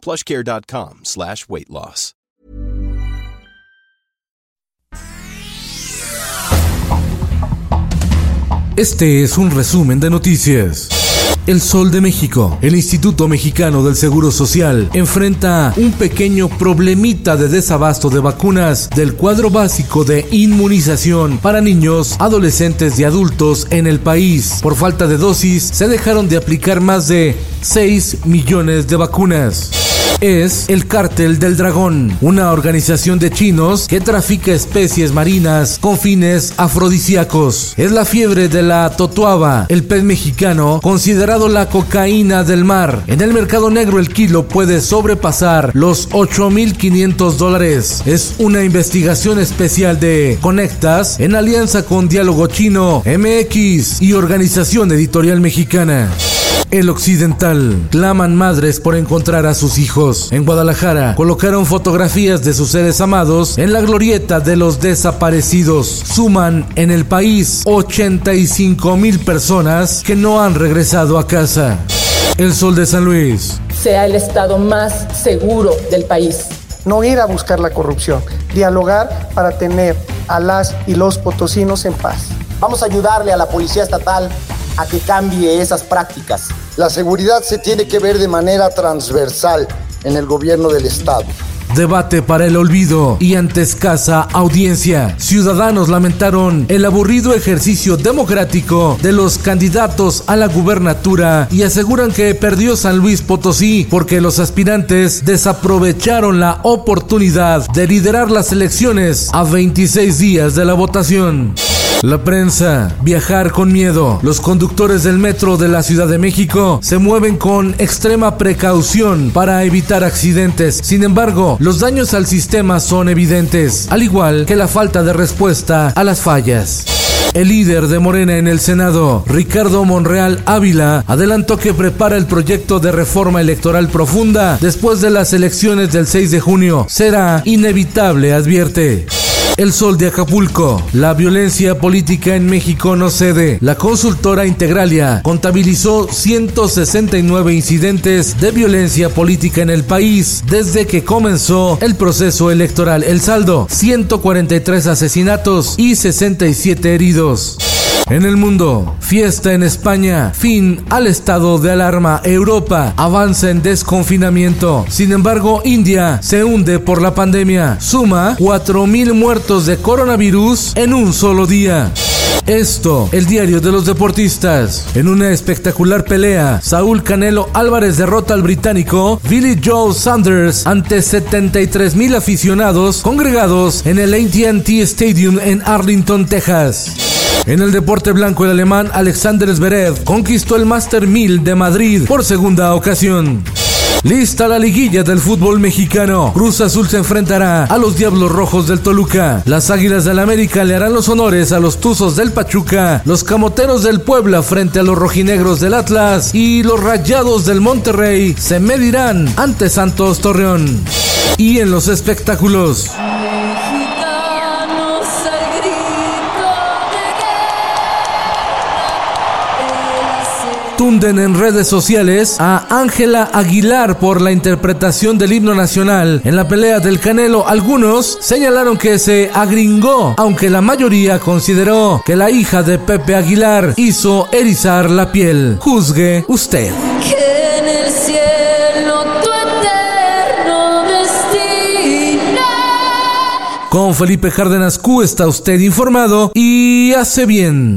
plushcare.com slash weight loss. Este es un resumen de noticias. El Sol de México, el Instituto Mexicano del Seguro Social, enfrenta un pequeño problemita de desabasto de vacunas del cuadro básico de inmunización para niños, adolescentes y adultos en el país. Por falta de dosis, se dejaron de aplicar más de 6 millones de vacunas es el Cártel del Dragón, una organización de chinos que trafica especies marinas con fines afrodisíacos. Es la fiebre de la totuaba, el pez mexicano, considerado la cocaína del mar. En el mercado negro el kilo puede sobrepasar los 8.500 dólares. Es una investigación especial de Conectas en alianza con Diálogo Chino, MX y Organización Editorial Mexicana. El Occidental. Claman madres por encontrar a sus hijos. En Guadalajara colocaron fotografías de sus seres amados en la glorieta de los desaparecidos. Suman en el país 85 mil personas que no han regresado a casa. El Sol de San Luis. Sea el estado más seguro del país. No ir a buscar la corrupción, dialogar para tener a las y los potosinos en paz. Vamos a ayudarle a la Policía Estatal a que cambie esas prácticas. La seguridad se tiene que ver de manera transversal en el gobierno del Estado. Debate para el olvido y ante escasa audiencia. Ciudadanos lamentaron el aburrido ejercicio democrático de los candidatos a la gubernatura y aseguran que perdió San Luis Potosí porque los aspirantes desaprovecharon la oportunidad de liderar las elecciones a 26 días de la votación. La prensa, viajar con miedo. Los conductores del metro de la Ciudad de México se mueven con extrema precaución para evitar accidentes. Sin embargo, los daños al sistema son evidentes, al igual que la falta de respuesta a las fallas. El líder de Morena en el Senado, Ricardo Monreal Ávila, adelantó que prepara el proyecto de reforma electoral profunda después de las elecciones del 6 de junio. Será inevitable, advierte. El Sol de Acapulco. La violencia política en México no cede. La consultora Integralia contabilizó 169 incidentes de violencia política en el país desde que comenzó el proceso electoral. El saldo, 143 asesinatos y 67 heridos. En el mundo, fiesta en España, fin al estado de alarma. Europa avanza en desconfinamiento. Sin embargo, India se hunde por la pandemia. Suma 4.000 muertos de coronavirus en un solo día. Esto, el diario de los deportistas. En una espectacular pelea, Saúl Canelo Álvarez derrota al británico Billy Joe Sanders ante 73 mil aficionados congregados en el ATT Stadium en Arlington, Texas. En el deporte blanco, el alemán Alexander Zverev conquistó el Master 1000 de Madrid por segunda ocasión. Lista la liguilla del fútbol mexicano. Cruz Azul se enfrentará a los Diablos Rojos del Toluca. Las Águilas del América le harán los honores a los Tuzos del Pachuca. Los Camoteros del Puebla frente a los Rojinegros del Atlas. Y los Rayados del Monterrey se medirán ante Santos Torreón. Y en los espectáculos. Tunden en redes sociales a Ángela Aguilar por la interpretación del himno nacional en la pelea del Canelo. Algunos señalaron que se agringó, aunque la mayoría consideró que la hija de Pepe Aguilar hizo erizar la piel. Juzgue usted. Que en el cielo tu eterno destino. Con Felipe Cárdenas Q está usted informado y hace bien.